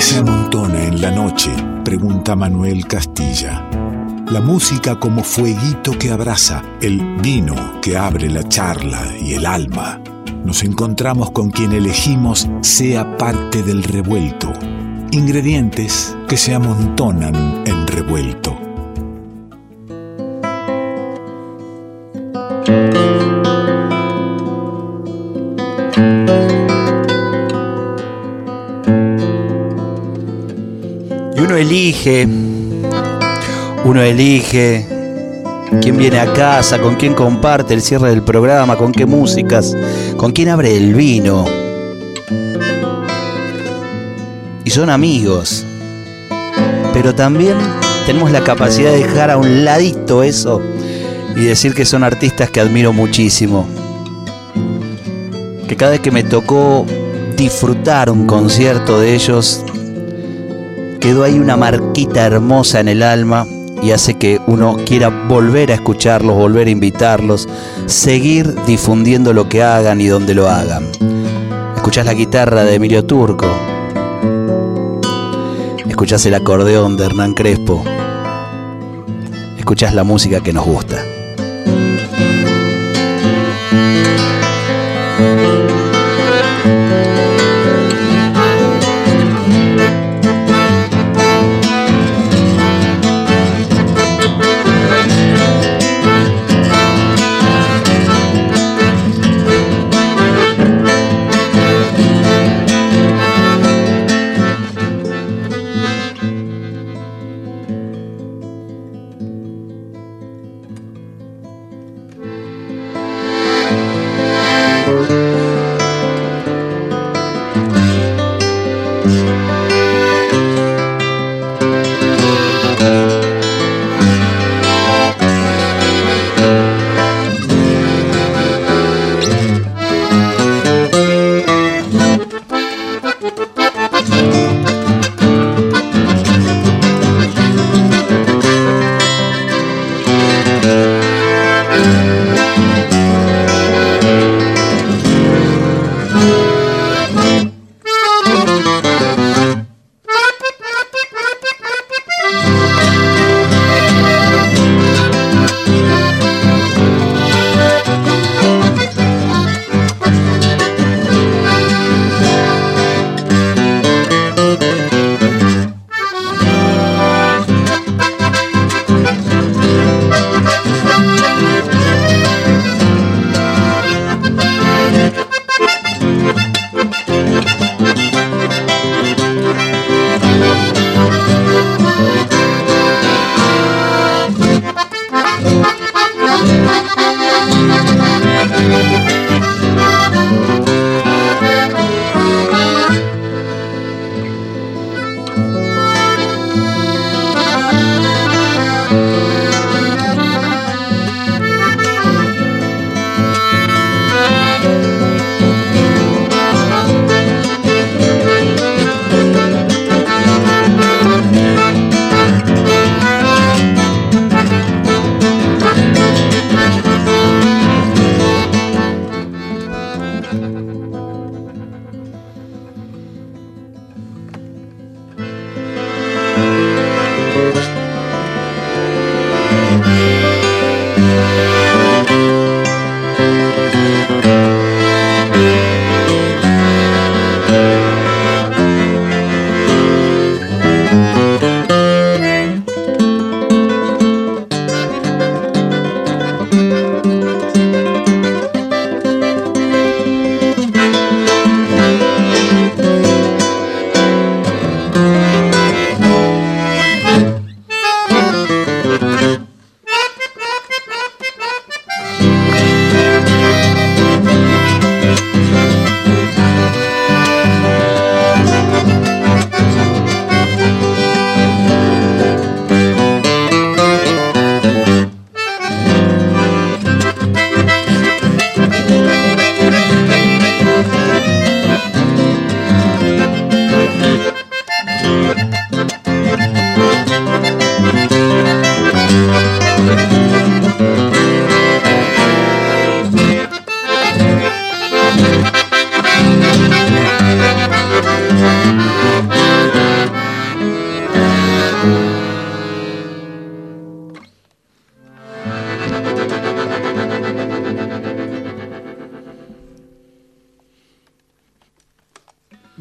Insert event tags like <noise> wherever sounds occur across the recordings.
¿Qué se amontona en la noche? Pregunta Manuel Castilla. La música como fueguito que abraza, el vino que abre la charla y el alma. Nos encontramos con quien elegimos sea parte del revuelto. Ingredientes que se amontonan en revuelto. Elige, uno elige quién viene a casa, con quién comparte el cierre del programa, con qué músicas, con quién abre el vino. Y son amigos. Pero también tenemos la capacidad de dejar a un ladito eso y decir que son artistas que admiro muchísimo. Que cada vez que me tocó disfrutar un concierto de ellos, quedó ahí una marquita hermosa en el alma y hace que uno quiera volver a escucharlos, volver a invitarlos, seguir difundiendo lo que hagan y donde lo hagan. Escuchás la guitarra de Emilio Turco, escuchás el acordeón de Hernán Crespo, escuchás la música que nos gusta.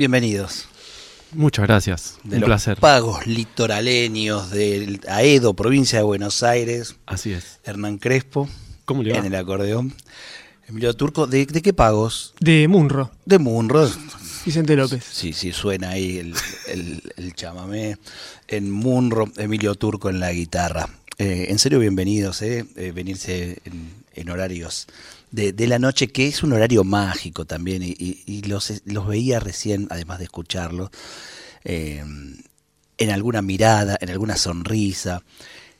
Bienvenidos. Muchas gracias. De Un los placer. pagos litoraleños de Aedo, provincia de Buenos Aires. Así es. Hernán Crespo. ¿Cómo le va? En el acordeón. Emilio Turco. ¿De, de qué pagos? De Munro, De Munro. Vicente López. Sí, sí, suena ahí el, el- el chamamé. En Munro, Emilio Turco en la guitarra. Eh, en serio, bienvenidos, eh, eh, venirse en, en horarios de, de la noche, que es un horario mágico también, y, y- y los, los veía recién, además de escucharlos, eh, en alguna mirada, en alguna sonrisa.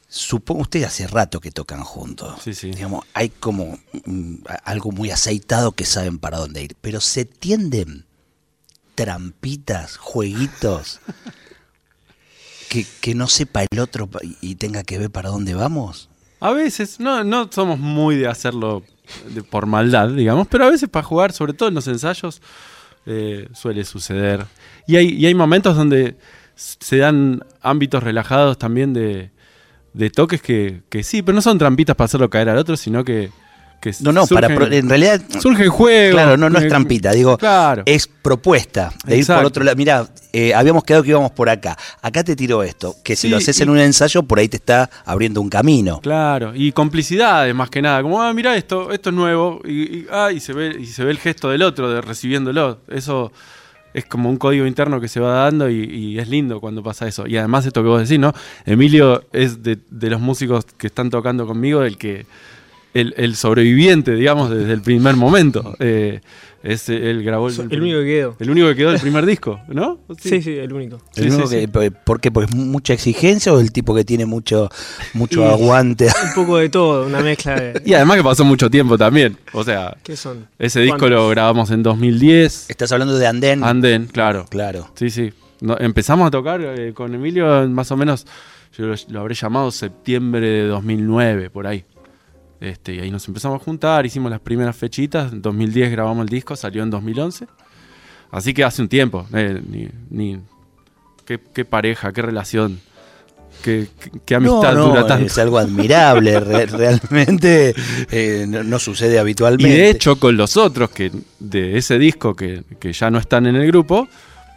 Supongo, usted hace rato que tocan juntos. Sí, sí. Digamos, hay como mm, algo muy aceitado que saben para dónde ir, pero se tienden trampitas, jueguitos, <laughs> que, que no sepa el otro y tenga que ver para dónde vamos. A veces, no, no somos muy de hacerlo de- por maldad, digamos, pero a veces para jugar, sobre todo en los ensayos, eh, suele suceder. Y hay, y hay momentos donde se dan ámbitos relajados también de, de toques que, que sí, pero no son trampitas para hacerlo caer al otro, sino que... que No, no, para en realidad surgen juegos. Claro, no, no es eh, trampita, digo, Claro. es propuesta de ir por otro lado. Mira, habíamos quedado que íbamos por acá. Acá te tiro esto, que si Sí, lo haces y- en un ensayo, por ahí te está abriendo un camino. Claro, y complicidades más que nada, como, ah, mira esto, esto es nuevo, y, y- ah, y se ve, y se ve el gesto del otro, de recibiéndolo. Eso es como un código interno que se va dando y, y es lindo cuando pasa eso. Y además esto que vos decís, ¿no? Emilio es de, de los músicos que están tocando conmigo el que el, el sobreviviente, digamos, desde el primer momento. Eh, es, él grabó el, El único que quedó. el único que quedó del primer disco, ¿no? Sí, sí, el único. El Sí, único sí, que- sí. ¿Por qué? ¿Pues mucha exigencia o el tipo que tiene mucho, mucho Y- aguante? <laughs> Un poco de todo, una mezcla de. Y además que pasó mucho tiempo también. O sea, ¿Qué son? ese disco ¿Cuántos? lo grabamos en 2010. Estás hablando de Andén. Andén, claro. Claro. Sí, sí. No, empezamos a tocar eh, con Emilio más o menos, yo lo, lo habré llamado septiembre de 2009, por ahí. Este, y ahí nos empezamos a juntar, hicimos las primeras fechitas, en 2010 grabamos el disco, salió en 2011. Así que hace un tiempo. eh, ni, ni- qué, qué pareja, qué relación, qué, qué- qué amistad no, no, dura tanto. Es algo admirable, re- <laughs> realmente eh, no, no sucede Y habitualmente. de hecho, con los otros que de ese disco que, que ya no están en el grupo,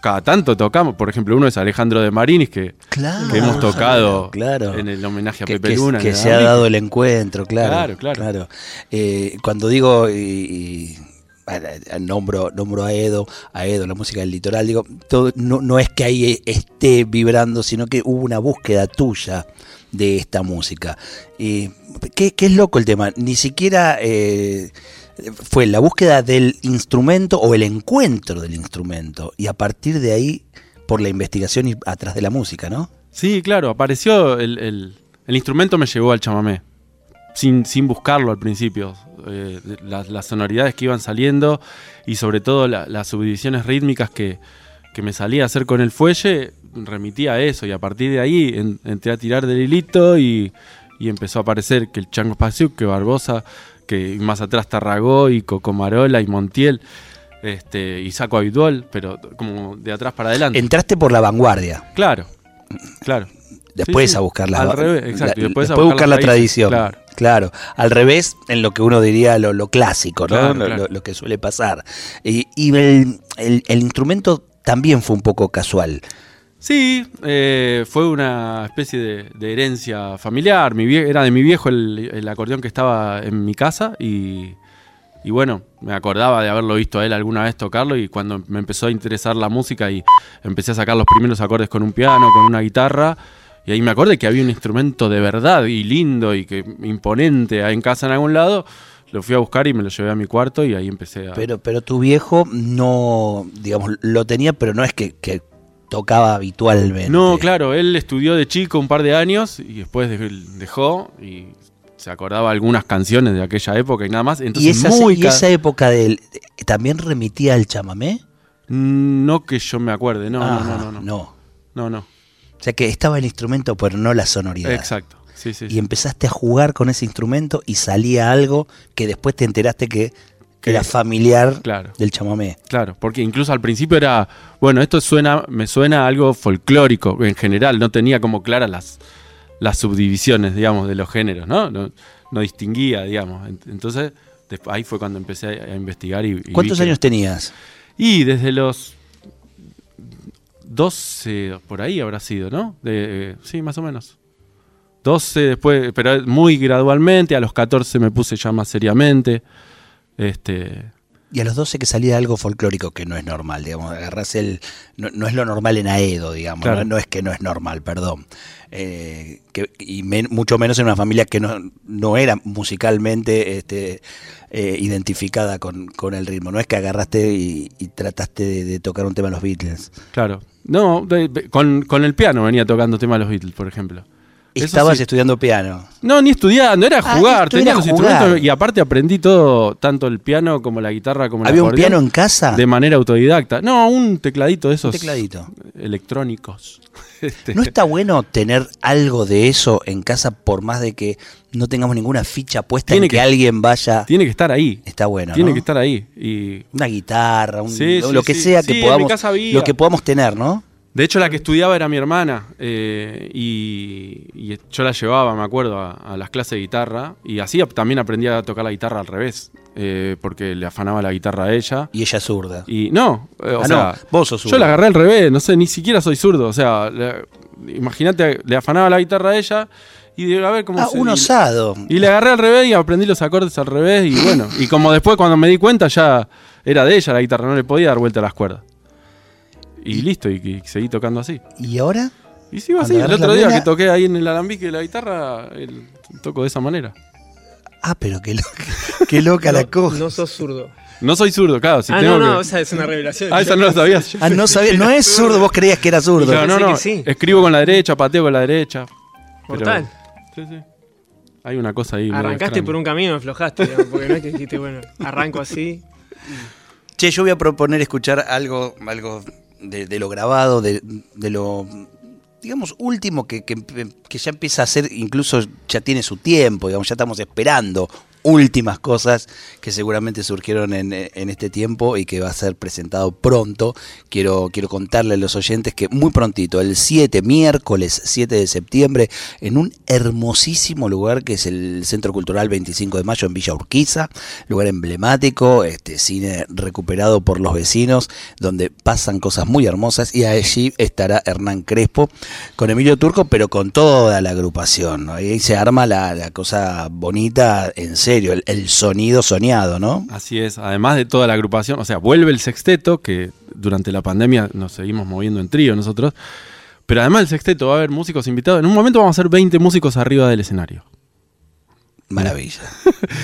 cada tanto tocamos. Por ejemplo, uno es Alejandro de Marinis, que, Claro, que hemos tocado claro. en el homenaje a que, Pepe que- Luna. que se ha dado el encuentro, claro. Claro, claro. Eh, cuando digo y, eh, nombro, nombro a Edo, a Edo, la música del litoral, digo, todo, no, no es que ahí esté vibrando, sino que hubo una búsqueda tuya de esta música. Y qué, qué es loco el tema, ni siquiera eh, fue la búsqueda del instrumento o el encuentro del instrumento, y a partir de ahí, por la investigación y atrás de la música, ¿no? Sí, claro, apareció el, el- instrumento me llevó al chamamé. Sin, sin buscarlo al principio. Eh, las, sonoridades que iban saliendo y sobre todo la- las subdivisiones rítmicas que, que me salía a hacer con el fuelle remitía a eso. Y a partir de ahí en- entré a tirar del hilito y, y empezó a aparecer que el Chango Spasiuk, que Barbosa, que más atrás Tarragó y Cocomarola y Montiel. Este, y saco habitual, pero como de atrás para adelante. Entraste por la vanguardia. Claro, claro. Después Sí, sí. a buscar la, Al revés, exacto, y la- después a buscar buscar la raíces, tradición. claro. Claro. Al revés, en lo que uno diría lo, lo clásico, ¿no? Claro, Lo- claro. Lo, lo que suele pasar. Y, y el, el- el instrumento también fue un poco casual. Sí, eh, fue una especie de, herencia familiar. Mi era de mi viejo el, acordeón que estaba en mi casa y, bueno, me acordaba de haberlo visto a él alguna vez tocarlo y cuando me empezó a interesar la música y empecé a sacar los primeros acordes con un piano, con una guitarra. Y ahí me acordé que había un instrumento de verdad y lindo y que imponente en casa en algún lado. Lo fui a buscar y me lo llevé a mi cuarto y ahí empecé a... Pero, pero tu viejo no, digamos, lo tenía, pero no es que tocaba habitualmente. No, claro, él estudió de chico un par de años y después dej- dejó y se acordaba algunas canciones de aquella época y nada más. ¿Y Entonces, esa, muy y esa época del, también remitía al chamamé? Mm, No que yo me acuerde, no, Ah, no, no, no, no, no. no, no. O sea que estaba el instrumento, pero no la sonoridad. Exacto, sí, sí. y empezaste a jugar con ese instrumento y salía algo que después te enteraste que, que era familiar Claro. del chamamé. Claro, porque incluso al principio era, bueno, esto suena, me suena a algo folclórico en general, no tenía como claras las, las subdivisiones, digamos, de los géneros, ¿no? No, no distinguía, digamos. Ent- Entonces, ahí fue cuando empecé a, investigar y, ¿Cuántos que- años tenías? Y desde los 12 por ahí habrá sido, ¿no? De, eh, sí, más o menos. 12 después, pero muy gradualmente, a los 14 me puse ya más seriamente. Este, Y a los 12 que salía algo folclórico que no es normal, digamos, agarrás el... No, no es lo normal en Aedo, digamos, Claro. no, no es que no es normal, perdón. Eh, que, y men- mucho menos en una familia que no, no era musicalmente este, eh, identificada con, con el ritmo. No es que agarraste y, y trataste de, de tocar un tema de los Beatles. claro. No, de- de- con, con el piano venía tocando temas de los Beatles, por ejemplo. Eso Estabas sí. estudiando piano. No, ni estudiando, era Ah, jugar, tenía los jugar. instrumentos y aparte aprendí todo, tanto el piano como la guitarra como el ¿Había un piano en casa? de manera autodidacta. No, un tecladito de esos Un tecladito. electrónicos. <laughs> Este, ¿No está bueno tener algo de eso en casa por más de que no tengamos ninguna ficha puesta Tiene en que, que- alguien vaya? Tiene que estar ahí. Está bueno, Tiene ¿no? que estar ahí. Y Una guitarra, un- Sí, sí, lo que sí. sea Sí, que podamos, había. lo que podamos tener, ¿no? De hecho la que estudiaba era mi hermana eh, y, y yo la llevaba, me acuerdo, a, a las clases de guitarra y así también aprendía a tocar la guitarra al revés, eh, porque le afanaba la guitarra a ella. Y ella es zurda. Y no, eh, o Ah, sea, no, vos sos yo zurdo. la agarré al revés, no sé, ni siquiera soy zurdo, o sea, imagínate, le afanaba la guitarra a ella y a ver cómo Ah, se- un y- osado. Y le agarré al revés y aprendí los acordes al revés y bueno, y como después cuando me di cuenta ya era de ella la guitarra, no le podía dar vuelta a las cuerdas. Y listo, y, y seguí tocando así. ¿Y ahora? Y sigo así, el otro día vena- que toqué ahí en el alambique de la guitarra, el- toco de esa manera. Ah, pero qué, lo- <laughs> qué loca la No, cosa. no sos zurdo. No soy zurdo, claro, si ah, tengo no, no, que- o sea, es una revelación. Ah, esa no la sabías. Ah, no sabía, no es zurdo, vos creías que era zurdo. Claro, no, no, sí. escribo con la derecha, pateo con la derecha. pero- Mortal. Sí, sí. Hay una cosa ahí. Arrancaste por un camino, aflojaste, digamos, porque no es que dijiste, bueno, arranco así. Che, yo voy a proponer escuchar algo, algo de, lo grabado, de, de lo, digamos, último que, que- que ya empieza a ser, incluso ya tiene su tiempo, digamos, ya estamos esperando últimas cosas que seguramente surgieron en, este tiempo y que va a ser presentado pronto. Quiero, quiero contarle a los oyentes que muy prontito, el 7, miércoles 7 de septiembre, en un hermosísimo lugar que es el Centro Cultural 25 de Mayo en Villa Urquiza, lugar emblemático, este cine recuperado por los vecinos, donde pasan cosas muy hermosas y allí estará Hernán Crespo con Emilio Turco, pero con toda la agrupación. Ahí se arma la, la cosa bonita, en serio, el, el sonido soñado, ¿no? Así es, además de toda la agrupación, o sea, vuelve el sexteto, que durante la pandemia nos seguimos moviendo en trío nosotros, pero además del sexteto va a haber músicos invitados. En un momento vamos a ser 20 músicos arriba del escenario. Maravilla.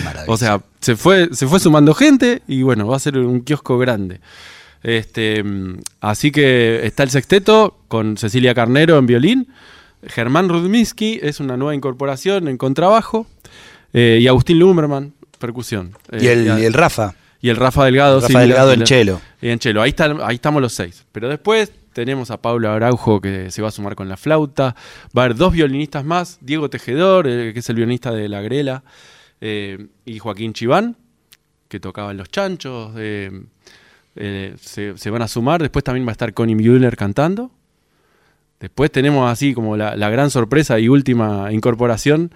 maravilla. <laughs> O sea, se fue, se fue sumando gente y bueno, va a ser un kiosco grande. Este, así que está el sexteto con Cecilia Carnero en violín, Germán Rudminsky es una nueva incorporación en contrabajo eh, y Agustín Lumberman, percusión. y, Eh, el, y el Rafa, y el Rafa Delgado. Rafa sí, Delgado en chelo. y en chelo. Ahí, está- ahí estamos los seis. Pero después tenemos a Pablo Araujo que se va a sumar con la flauta. Va a haber dos violinistas más. Diego Tejedor, eh, que es el violinista de La Grela. y Joaquín Chiván, que tocaba en Los Chanchos. se, se van a sumar. Después también va a estar Connie Müller cantando. Después tenemos así como la, la gran sorpresa y última incorporación,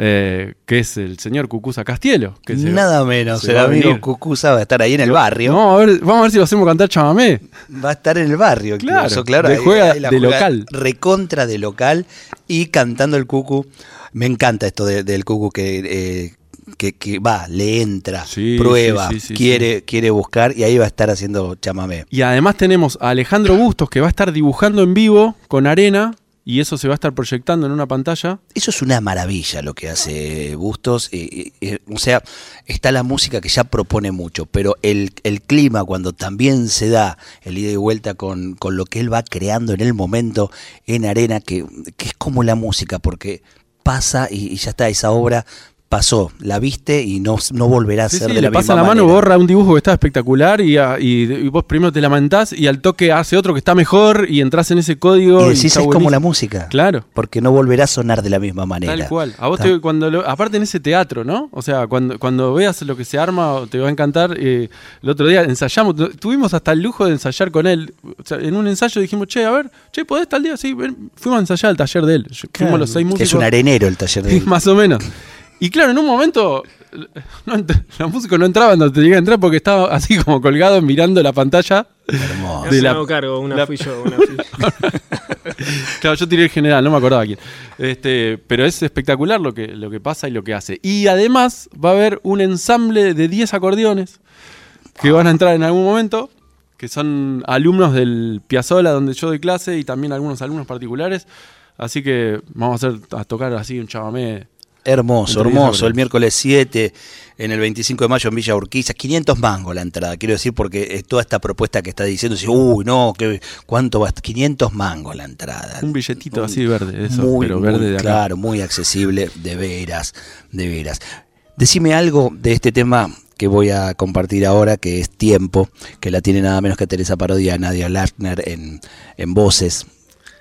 eh, que es el señor Cucuza Castielo. Que se- Nada menos, se el amigo. Cucuza va a estar ahí en el barrio. No, a ver, vamos a ver si lo hacemos cantar chamamé. Va a estar en el barrio, Claro, incluso, claro. de ahí- juega- ahí de local. Recontra de local y cantando el cucu. Me encanta esto de- del cucu que, eh, que, que va, le entra, Sí, prueba, sí, sí, sí, quiere, quiere buscar y ahí va a estar haciendo chamamé. Y además tenemos a Alejandro Bustos que va a estar dibujando en vivo con arena y eso se va a estar proyectando en una pantalla. Eso es una maravilla lo que hace Bustos. eh, eh, o sea, está la música que ya propone mucho, pero el, el clima cuando también se da el ida y vuelta con, con lo que él va creando en el momento en arena, que, que es como la música, porque pasa y ya está, esa obra pasó, la viste y no, no volverá a Sí, ser sí, de le la pasa misma la mano, borra un dibujo que está espectacular y, a- y- y vos primero te lamentás y al toque hace otro que está mejor y entras en ese código. Y decís, es como buenísimo". la música. Claro. Porque no volverá a sonar de la misma manera. Tal cual. A vos te, cuando lo- aparte en ese teatro, ¿no? O sea, cuando, cuando veas lo que se arma, te va a encantar. Eh, el otro día ensayamos, tu- tuvimos hasta el lujo de ensayar con él. O sea, en un ensayo dijimos, che, a ver, che, ¿podés tal día? Sí, ven". fuimos a ensayar al taller de él. Claro, Fuimos los seis que músicos. es un arenero el taller de <laughs> él. Más o menos. Y claro, en un momento no la música no entraba donde tenía que entrar porque estaba así como colgado mirando la pantalla. Hermoso. de la- la, cargo, una la- fui yo, una <laughs> fui yo. Claro, yo tiré el general, no me acordaba quién. Este, pero es espectacular lo que, lo que pasa y lo que hace. Y además va a haber un ensamble de 10 acordeones que van a entrar en algún momento, que son alumnos del Piazzola donde yo doy clase y también algunos alumnos particulares. Así que vamos a hacer a tocar así un chamamé. Hermoso, hermoso. El miércoles 7, en el 25 de mayo en Villa Urquiza, 500 mangos la entrada. Quiero decir, porque es toda esta propuesta que está diciendo, dice, uy, no, ¿qué, ¿cuánto va? 500 mangos la entrada. Un billetito Un- así verde, eso, muy, pero muy verde de acá. Claro, muy accesible, de veras, de veras. Decime algo de este tema que voy a compartir ahora, que es Tiempo, que la tiene nada menos que Teresa Parodia, Nadia Lackner en, en voces.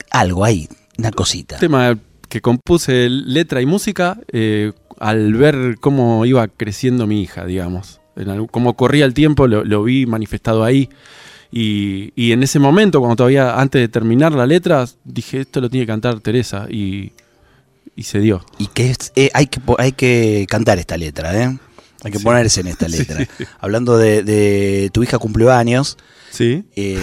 Algo ahí, una cosita. tema que compuse letra y música eh, al ver cómo iba creciendo mi hija, digamos. Cómo corría el tiempo, lo, lo vi manifestado ahí. Y, y en ese momento, cuando todavía antes de terminar la letra, dije, esto lo tiene que cantar Teresa. Y, y se dio. Y que es- eh, hay, que, hay que cantar esta letra, ¿eh? Hay que Sí. ponerse en esta <laughs> letra. Hablando de, de tu hija cumplió años, ¿Sí? eh,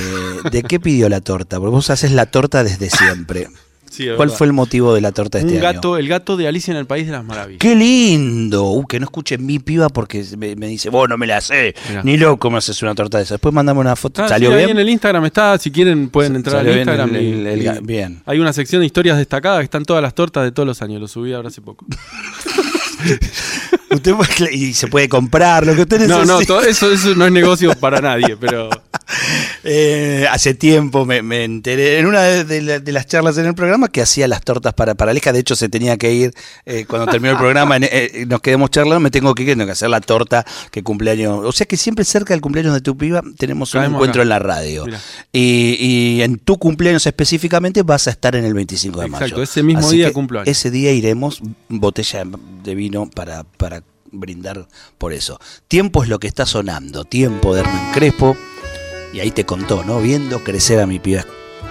¿de qué pidió la torta? Porque vos haces la torta desde siempre. <laughs> Sí, ¿Cuál verdad. fue el motivo de la torta de Un este año? gato, el gato de Alicia en el País de las Maravillas. ¡Qué lindo! Uh, que no escuche mi piba porque me, me dice, vos no me la sé, Mirá. ni loco me haces una torta de esa. Después mandame una foto. Ah, ¿Salió sí, bien? Ahí en el Instagram está, si quieren pueden entrar al Salió bien Instagram. el- el- el y ga- bien. Hay una sección de historias destacadas que están todas las tortas de todos los años. Lo subí ahora hace poco. <laughs> Usted puede- y se puede comprar lo que usted No, necesite. no, todo eso, eso no es negocio para nadie, pero <laughs> Eh, hace tiempo me, me enteré, en una de, de la- de las charlas en el programa, que hacía las tortas para, para la hija. De hecho, se tenía que ir eh, cuando terminó el programa. eh, nos quedamos charlando, me tengo que ir, tengo que hacer la torta que cumpleaños. O sea que siempre cerca del cumpleaños de tu piba tenemos un encuentro acá. en la radio. Y, y en tu cumpleaños específicamente vas a estar en el 25 de Exacto, mayo. ese mismo Así día cumplo años. Ese día iremos botella de vino para, para brindar por eso. Tiempo es lo que está sonando. Tiempo de Hernán Crespo. Y ahí te contó, ¿no? Viendo crecer a mi piba.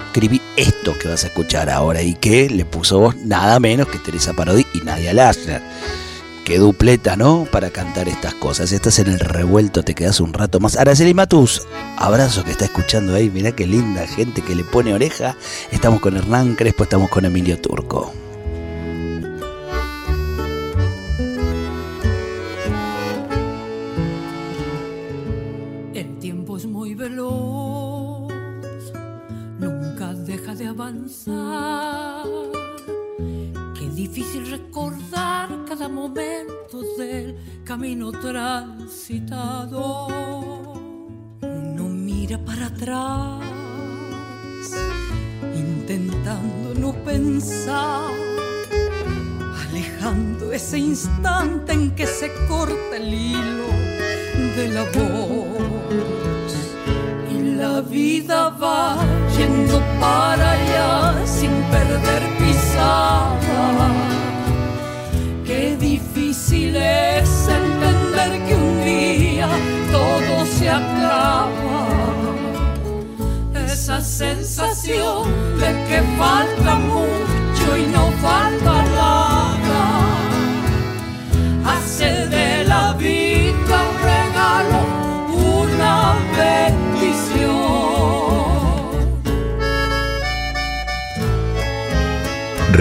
Escribí esto que vas a escuchar ahora y que le puso voz nada menos que Teresa Parodi y Nadia Lassner. Qué dupleta, ¿no? Para cantar estas cosas. Estás en el revuelto, te quedas un rato más. Araceli Matus, abrazo que está escuchando ahí. Mirá qué linda gente que le pone oreja. Estamos con Hernán Crespo, estamos con Emilio Turco. Qué difícil recordar cada momento del camino transitado. Uno mira para atrás, intentando no pensar, alejando ese instante en que se corta el hilo de la voz y la vida va para allá sin perder pisada. Qué difícil es entender que un día todo se acaba. Esa sensación de que falta mucho y no falta nada hace de la vida un regalo, una bendición.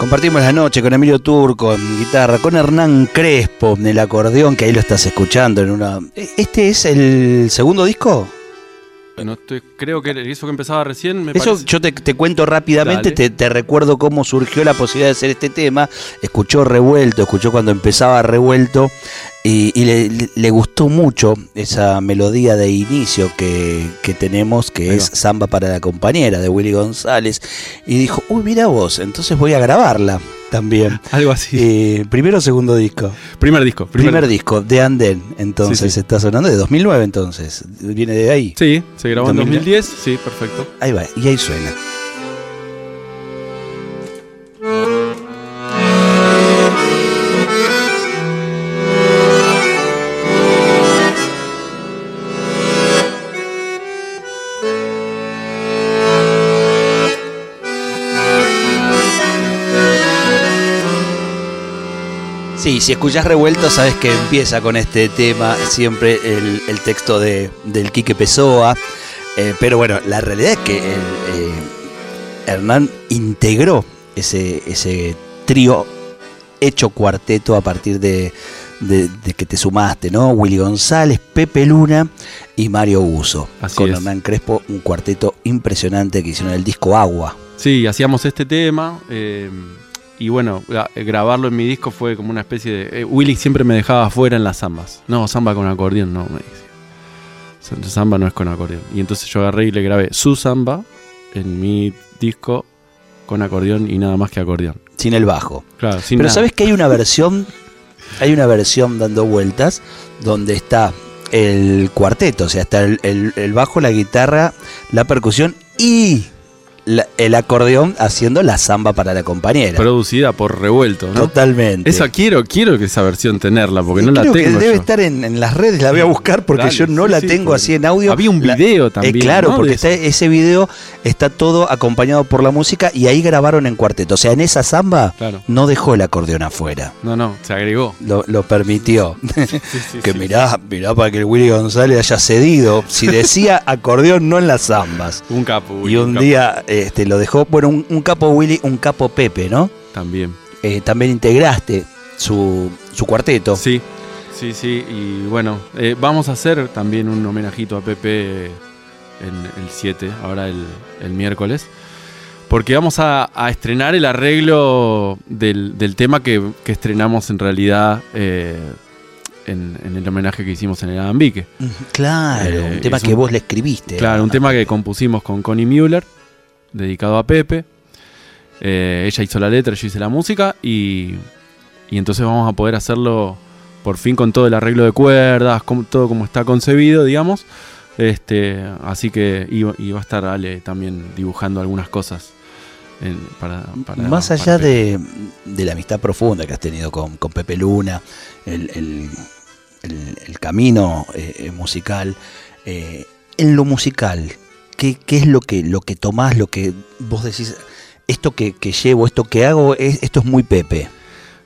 Compartimos la noche con Emilio Turco en guitarra, con Hernán Crespo en el acordeón, que ahí lo estás escuchando en una. ¿Este es el segundo disco? No estoy- creo que eso que empezaba recién me Eso parece- yo te, te cuento rápidamente, te, te recuerdo cómo surgió la posibilidad de hacer este tema. Escuchó Revuelto, escuchó cuando empezaba Revuelto y, y le, gustó mucho esa melodía de inicio que, que tenemos, que es. Samba para la compañera de Willy González. Y dijo, uy, mira vos, entonces voy a grabarla. También. Algo así. Eh, primero o segundo disco. primer disco. Primer, disco, de Anden, entonces Sí, sí. está sonando de 2009 entonces. Viene de ahí. Sí, se grabó en 2010. 2010. Sí, perfecto. Ahí va, y ahí suena. Sí, si escuchás revuelto, sabes que empieza con este tema siempre el, el texto de, del Quique Pessoa. Eh, pero bueno, la realidad es que el, eh, Hernán integró ese, ese trío hecho cuarteto a partir de, de- de que te sumaste, ¿no? Willy González, Pepe Luna y Mario Uso. Así con es. Hernán Crespo, un cuarteto impresionante que hicieron el disco Agua. Sí, hacíamos este tema. eh, y bueno, gra- grabarlo en mi disco fue como una especie de. eh, Willy siempre me dejaba afuera en las zambas. No, zamba con acordeón, no, me dice. Zamba no es con acordeón. Y entonces yo agarré y le grabé su zamba en mi disco con acordeón y nada más que acordeón. Sin el bajo. Claro, sin Pero nada. sabes que hay una versión, hay una versión dando vueltas donde está el cuarteto, o sea, está el, el- el bajo, la guitarra, la percusión y la- el acordeón haciendo la samba para la compañera. Producida por Revuelto, ¿no? Totalmente. Esa quiero, quiero que esa versión tenerla, porque Y no la tengo. que debe yo. estar en, en las redes, la voy a buscar porque Dale, yo no sí, la sí, tengo así en audio. Había un La- video Eh, también. claro, ¿no? porque está, ese video está todo acompañado por la música y ahí grabaron en cuarteto. O sea, en esa samba Claro. no dejó el acordeón afuera. No, no, se agregó. Lo, lo permitió. Sí, <laughs> que mirá, mirá para que el Willy González haya cedido. Si decía acordeón, no en las zambas. Un capo. Willy, Y un capo. día este, lo dejó, bueno, un, un capo Willy, un capo Pepe, ¿no? También. Eh, también integraste su, su cuarteto. Sí, sí, sí. Y bueno, eh, vamos a hacer también un homenajito a Pepe en el 7, ahora el, el miércoles. Porque vamos a, a estrenar el arreglo del, del tema que, que estrenamos en realidad eh, en, en el homenaje que hicimos en el Adambique. Claro, Eh, un tema que un- vos le escribiste. Claro, un tema que compusimos con Connie Müller, dedicado a Pepe. Eh, ella hizo la letra, yo hice la música y, y entonces vamos a poder hacerlo por fin con todo el arreglo de cuerdas, con- todo como está concebido, digamos. Este, así que iba, iba a estar Ale también dibujando algunas cosas en- para, para- Más allá de, de la amistad profunda que has tenido con, con Pepe Luna, el, el- el- el camino eh, musical, eh, en lo musical, ¿qué, qué es lo que, lo que tomás, lo que vos decís, esto que, que llevo, esto que hago, es- esto es muy Pepe?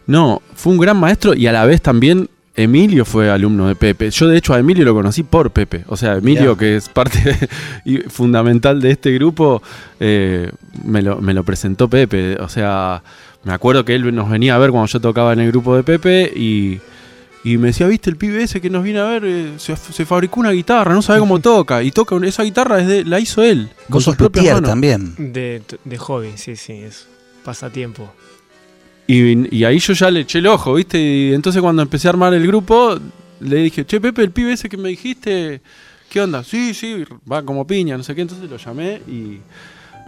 No, fue un gran maestro y a la vez también Emilio fue alumno de Pepe. Yo de hecho a Emilio lo conocí por Pepe. O sea, Emilio, Mirá. que es parte de- y fundamental de este grupo, eh, me, lo, me lo presentó Pepe. O sea, me acuerdo que él nos venía a ver cuando yo tocaba en el grupo de Pepe y, y me decía, viste, el pibe ese que nos viene a ver, eh, se, se fabricó una guitarra, no sabe cómo toca. Y toca esa guitarra desde, la hizo él, con sus propias manos. también. De, de hobby, sí, sí, es pasatiempo. Y, y ahí yo ya le eché el ojo, ¿viste? Y entonces cuando empecé a armar el grupo, le dije, che, Pepe, el pibe ese que me dijiste, ¿qué onda? Sí, sí, va como piña, no sé qué. Entonces lo llamé y,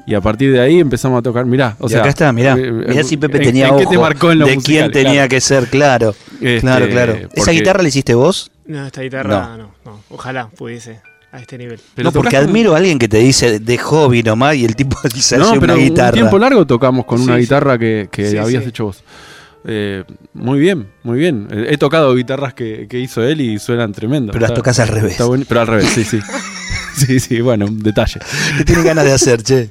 y a partir de ahí empezamos a tocar. Mirá, o y sea. acá está, mirá, eh, mirá eh, si Pepe ¿en- tenía en ojo qué te marcó en lo de musical? quién tenía Claro. que ser, claro. Este, claro, claro. ¿Esa guitarra la hiciste vos? No, esta guitarra no, no, ojalá pudiese a este nivel. Pero no, porque un- admiro a alguien que te dice de hobby nomás y el tipo <laughs> dice No, hace pero una un guitarra. tiempo largo tocamos con Sí, una sí. guitarra que, que Sí, habías sí. hecho vos. Eh, muy bien, muy bien. Eh, He tocado guitarras que, que hizo él y suenan tremendo. Pero las tocas al revés. está buen- pero al revés, sí, sí. <laughs> <laughs> sí, sí, bueno, un detalle. ¿Qué tienes ganas de hacer, che?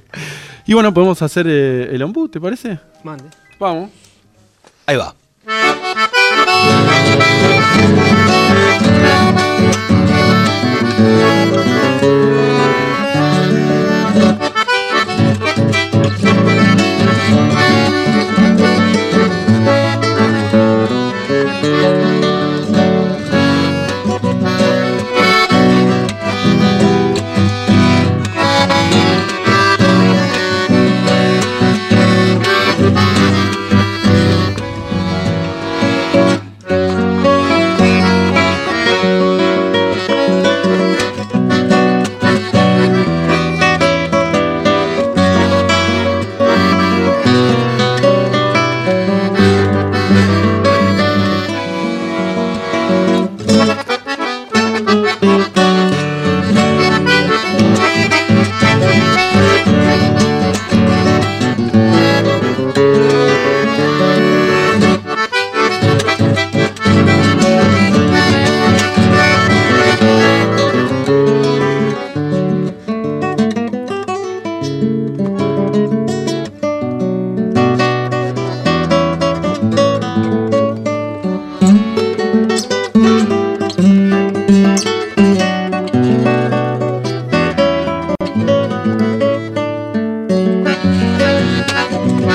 Y bueno, podemos hacer eh, el ombú, ¿te parece? Mande. Vamos. Ahí va. Thank.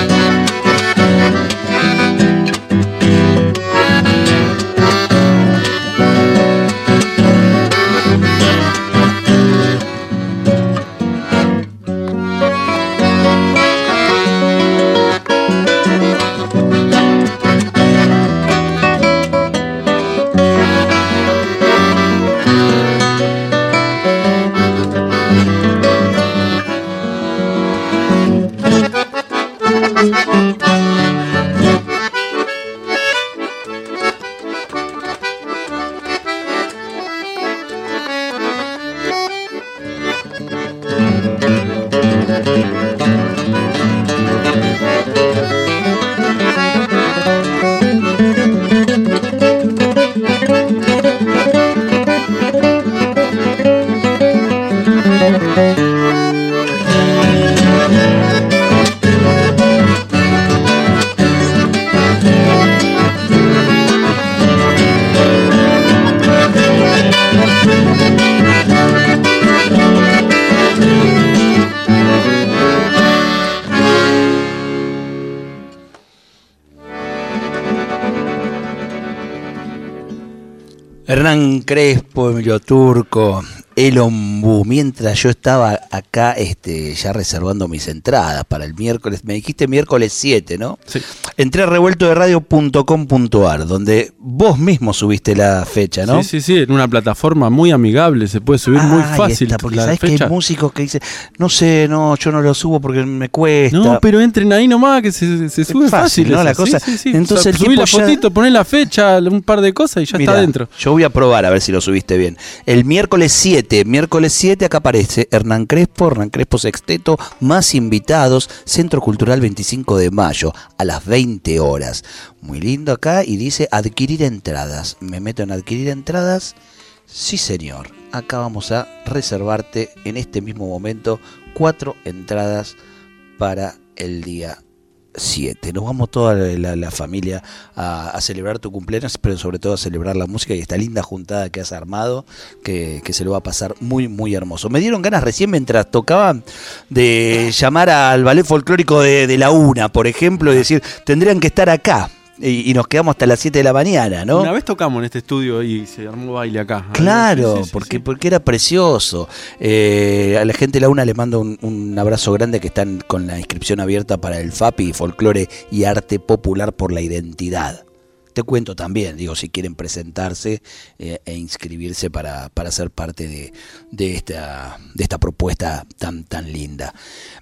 Hernán Crespo, Emilio Turco, el ombú. Mientras yo estaba acá este, ya reservando mis entradas para el miércoles, me dijiste miércoles 7, ¿no? Sí. Entré a revuelto de radio.com.ar, donde vos mismo subiste la fecha, ¿no? Sí, sí, sí, en una plataforma muy amigable, se puede subir muy Ah, fácil. está, porque la sabes que fecha. hay músicos que dicen, no sé, no, yo no lo subo porque me cuesta. No, pero entren ahí nomás que se, se sube fácil, fácil. ¿no? La cosa. Sí, sí, sí. Entonces el subí tipo la ya- fotito, poné la fecha, un par de cosas y ya Mirá, está adentro. Yo voy a probar a ver si lo subiste bien. El miércoles 7, miércoles 7 acá aparece Hernán Crespo, Hernán Crespo Sexteto, más invitados, Centro Cultural 25 de Mayo, a las 20 horas. Muy lindo acá y dice adquirir entradas. Me meto en adquirir entradas. Sí, señor. Acá vamos a reservarte en este mismo momento cuatro entradas para el día 7. Nos vamos toda la, familia a, celebrar tu cumpleaños, pero sobre todo a celebrar la música y esta linda juntada que has armado, que, que se lo va a pasar muy, muy hermoso. Me dieron ganas recién mientras tocaban de llamar al ballet folclórico de, de la UNA, por ejemplo, y decir, tendrían que estar acá. Y, y nos quedamos hasta las 7 de la mañana, ¿no? Una vez tocamos en este estudio y se armó baile acá. Claro, Sí, sí, sí, porque, sí. porque era precioso. Eh, a la gente de la UNA le mando un, un abrazo grande que están con la inscripción abierta para el FAPI, Folclore y Arte Popular por la Identidad. Te cuento también, digo, si quieren presentarse eh, e inscribirse para, para ser parte de, de esta, de esta propuesta tan, tan linda.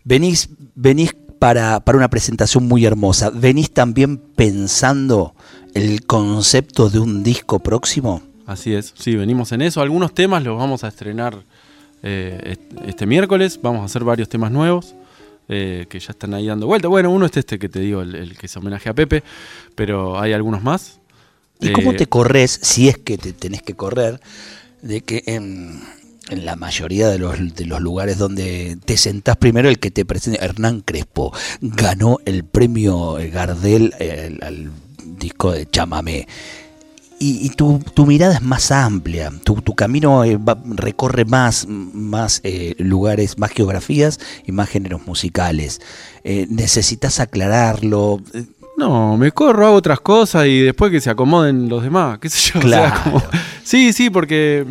Venís, venís para, para una presentación muy hermosa. ¿Venís también pensando el concepto de un disco próximo? Así es, sí, venimos en eso. Algunos temas los vamos a estrenar eh, est- este miércoles. Vamos a hacer varios temas nuevos eh, que ya están ahí dando vuelta. Bueno, uno es este que te digo, el, el que se homenaje a Pepe, pero hay algunos más. ¿Y Eh, cómo te corres, si es que te tenés que correr, de que en, en la mayoría de los, de los lugares donde te sentás primero, el que te presenta, Hernán Crespo, ganó el premio eh, Gardel al, disco de Chamamé? Y, y tu, tu mirada es más amplia, tu, tu camino eh, va- recorre más, más eh, lugares, más geografías y más géneros musicales. Eh, necesitas aclararlo. No, me corro, hago otras cosas y después que se acomoden los demás, qué sé yo. o sea, Claro. como- <laughs> sí, sí, porque,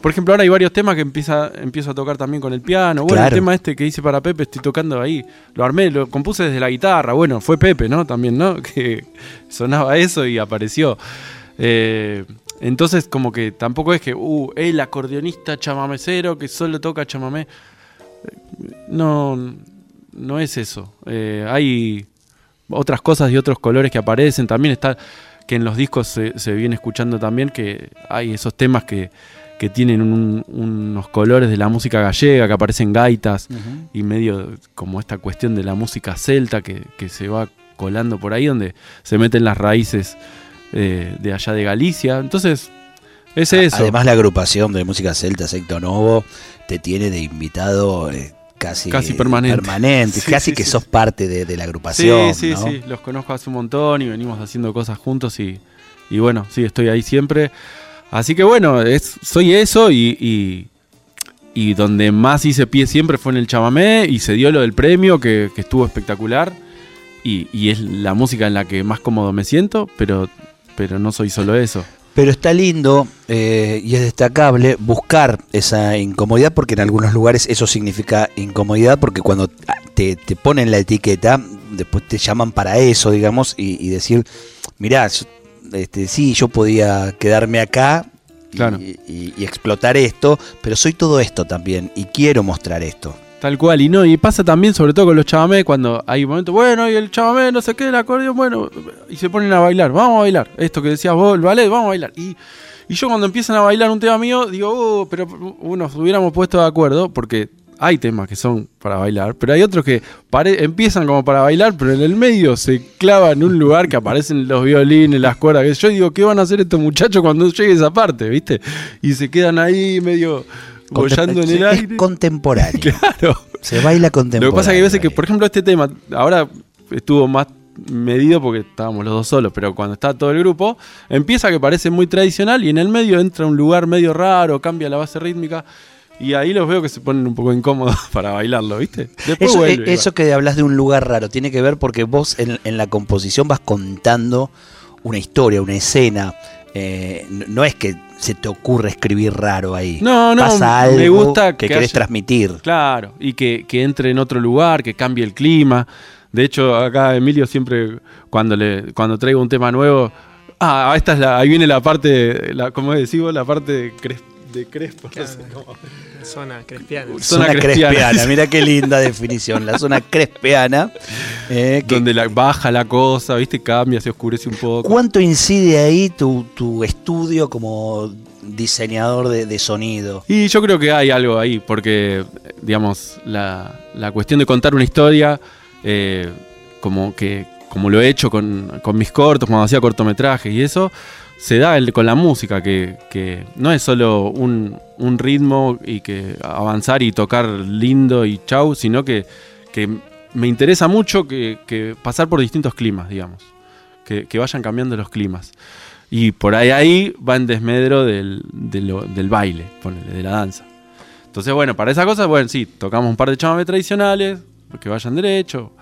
por ejemplo, ahora hay varios temas que empieza, empiezo a tocar también con el piano. Bueno, Claro. el tema este que hice para Pepe, estoy tocando ahí. Lo armé, lo compuse desde la guitarra. Bueno, fue Pepe, ¿no? También, ¿no? <laughs> Que sonaba eso y apareció. Eh, entonces, como que tampoco es que, uh, el acordeonista chamamecero que solo toca chamamé. No, no es eso. Eh, hay otras cosas y otros colores que aparecen. También está que en los discos se, se viene escuchando también que hay esos temas que, que tienen un- unos colores de la música gallega, que aparecen gaitas y medio como esta cuestión de la música celta que, que se va colando por ahí, donde se meten las raíces eh, de allá de Galicia. Entonces, es eso. Además, la agrupación de música celta, Secto Novo, te tiene de invitado eh, casi, Casi permanente. permanente, Sí, casi sí, que sí. sos parte de, de la Sí, agrupación. sí, ¿no? sí, los conozco hace un montón y venimos haciendo cosas juntos y, y bueno, sí, estoy ahí siempre. Así que bueno, es, soy eso y, y, donde más hice pie siempre fue en el chamamé y se dio lo del premio que, que estuvo espectacular y, es la música en la que más cómodo me siento, pero, pero no soy solo eso. Pero está lindo eh, y es destacable buscar esa incomodidad porque en algunos lugares eso significa incomodidad porque cuando te, ponen la etiqueta, después te llaman para eso, digamos, y, y decir, mirá, este, sí, yo podía quedarme acá y- Claro. y, y explotar esto, pero soy todo esto también y quiero mostrar esto. Tal cual, y no, y pasa también sobre todo con los chamamé cuando hay momentos, bueno, y el chamamé, no sé qué, el acordeón, bueno, y se ponen a bailar, vamos a bailar, esto que decías vos, el ballet, vamos a bailar. Y, y yo cuando empiezan a bailar un tema mío, digo, oh, pero uh, nos hubiéramos puesto de acuerdo, porque hay temas que son para bailar, pero hay otros que empiezan como para bailar, pero en el medio se clavan en un lugar que aparecen los violines, las cuerdas, que yo digo, ¿qué van a hacer estos muchachos cuando llegue esa parte, viste? Y se quedan ahí medio bollando en el es aire. contemporáneo. <laughs> Claro. Se baila contemporáneo. Lo que pasa es que hay veces que, por ejemplo, este tema, ahora estuvo más medido porque estábamos los dos solos, pero cuando está todo el grupo, empieza que parece muy tradicional y en el medio entra un lugar medio raro, cambia la base rítmica y ahí los veo que se ponen un poco incómodos <laughs> para bailarlo, ¿viste? Después Eso, vuelve eh, eso que hablas de un lugar raro tiene que ver porque vos en, en la composición vas contando una historia, una escena. eh, no- es que se te ocurre escribir raro ahí. No, no, Pasa algo me gusta que, que querés haya- transmitir. Claro, y que, que entre en otro lugar, que cambie el clima. De hecho, acá Emilio siempre, cuando le cuando traigo un tema nuevo, ah, esta es la, ahí viene la parte, la, ¿cómo decimos? La parte de, cres- de Crespo. no sé cómo. Zona crespiana. Zona Zona crespiana. crespiana, mira qué linda <laughs> definición, la zona crespiana. eh, que- Donde la, baja la cosa, ¿viste? Cambia, se oscurece un poco. ¿Cuánto incide ahí tu, tu estudio como diseñador de, de sonido? Y yo creo que hay algo ahí, porque, digamos, la, la cuestión de contar una historia, eh, como que como lo he hecho con, con mis cortos, cuando hacía cortometrajes y eso, se da el- con la música, que, no es solo un, ritmo y que avanzar y tocar lindo y chau, sino que, me interesa mucho que, pasar por distintos climas, digamos, que, vayan cambiando los climas. Y por ahí ahí va en desmedro del, baile, ponele, de la danza. Entonces, bueno, para esas cosas, bueno, sí, tocamos un par de chamamé tradicionales, que vayan derecho,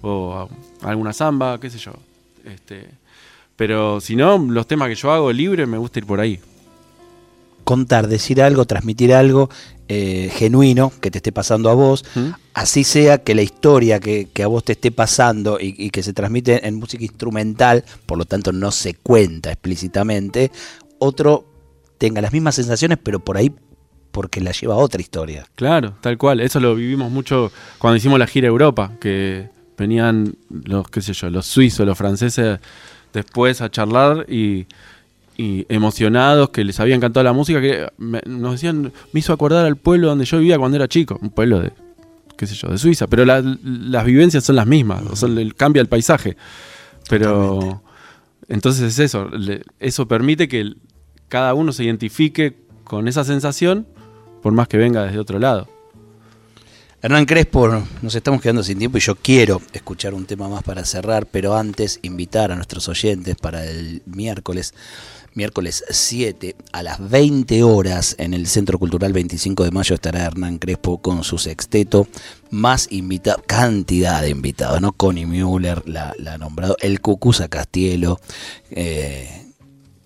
o alguna samba, qué sé yo. Este, pero si no, los temas que yo hago libre, me gusta ir por ahí. Contar, decir algo, transmitir algo eh, genuino que te esté pasando a vos, ¿Mm? así sea que la historia que, que a vos te esté pasando y, y que se transmite en música instrumental, por lo tanto no se cuenta explícitamente, otro tenga las mismas sensaciones, pero por ahí porque la lleva a otra historia. Claro, tal cual. Eso lo vivimos mucho cuando hicimos la gira Europa, que venían los, qué sé yo, los suizos, los franceses después a charlar y, y emocionados que les había encantado la música, que me- nos decían, me hizo acordar al pueblo donde yo vivía cuando era chico, un pueblo de, qué sé yo, de Suiza, pero la- las vivencias son las mismas, o el- cambia el paisaje. Pero entonces es eso, le- eso permite que el- cada uno se identifique con esa sensación, por más que venga desde otro lado. Hernán Crespo, nos estamos quedando sin tiempo y yo quiero escuchar un tema más para cerrar, pero antes invitar a nuestros oyentes para el miércoles, miércoles 7 a las 20 horas en el Centro Cultural 25 de Mayo estará Hernán Crespo con su sexteto, más invitados, cantidad de invitados, ¿no? Connie Müller la, la ha nombrado, el Cucuza Castielo, eh,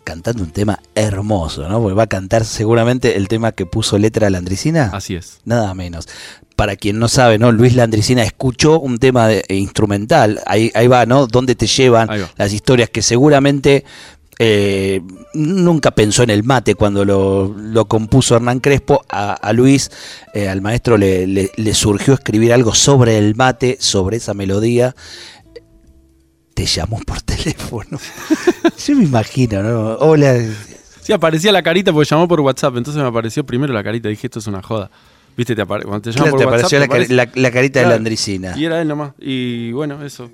cantando un tema hermoso, ¿no? Porque va a cantar seguramente el tema que puso letra a la Andricina. Así es. Nada menos. Para quien no sabe, ¿no? Luis Landricina escuchó un tema de- eh, instrumental. Ahí, ahí va, ¿no? ¿Dónde te llevan las historias que seguramente eh, nunca pensó en el mate cuando lo, lo compuso Hernán Crespo? A, a Luis, eh, al maestro, le, le- le surgió escribir algo sobre el mate, sobre esa melodía. Te llamó por teléfono. <laughs> Yo me imagino, ¿no? Hola. Sí, aparecía la carita porque llamó por WhatsApp, entonces me apareció primero la carita. Dije, esto es una joda. ¿Viste? Te apare- Cuando te llaman Claro, por te WhatsApp. apareció la, te aparece- la- la carita de Claro, Landricina. Y era él nomás. Y bueno, eso.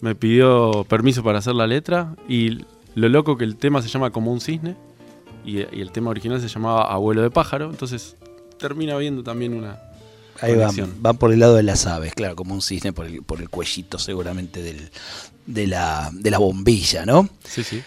Me pidió permiso para hacer la letra. Y lo loco que el tema se llama Como un cisne. Y, y el tema original se llamaba Abuelo de pájaro. Entonces termina viendo también una. Ahí van, conexión. van por el lado de las aves, claro, como un cisne por el, por el cuellito seguramente del, de, la, de la bombilla, ¿no? Sí, sí.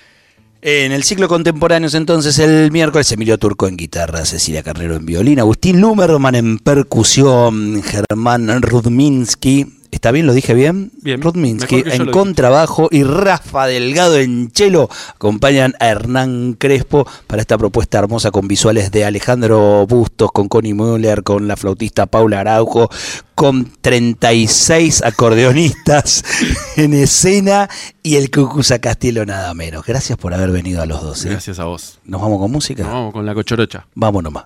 En el ciclo contemporáneos entonces el miércoles Emilio Turco en guitarra, Cecilia Carrero en violín, Agustín Lumerman en percusión, Germán Rudminsky, ¿está bien? ¿Lo dije bien? Bien, Rudminsky en contrabajo y Rafa Delgado en chelo acompañan a Hernán Crespo para esta propuesta hermosa con visuales de Alejandro Bustos, con Connie Müller, con la flautista Paula Araujo, con 36 acordeonistas <laughs> en escena y el Cucuza Castelo nada menos. Gracias por haber venido a los dos. ¿eh? Gracias a vos. ¿Nos vamos con música? Nos vamos con la cochorocha. Vamos nomás.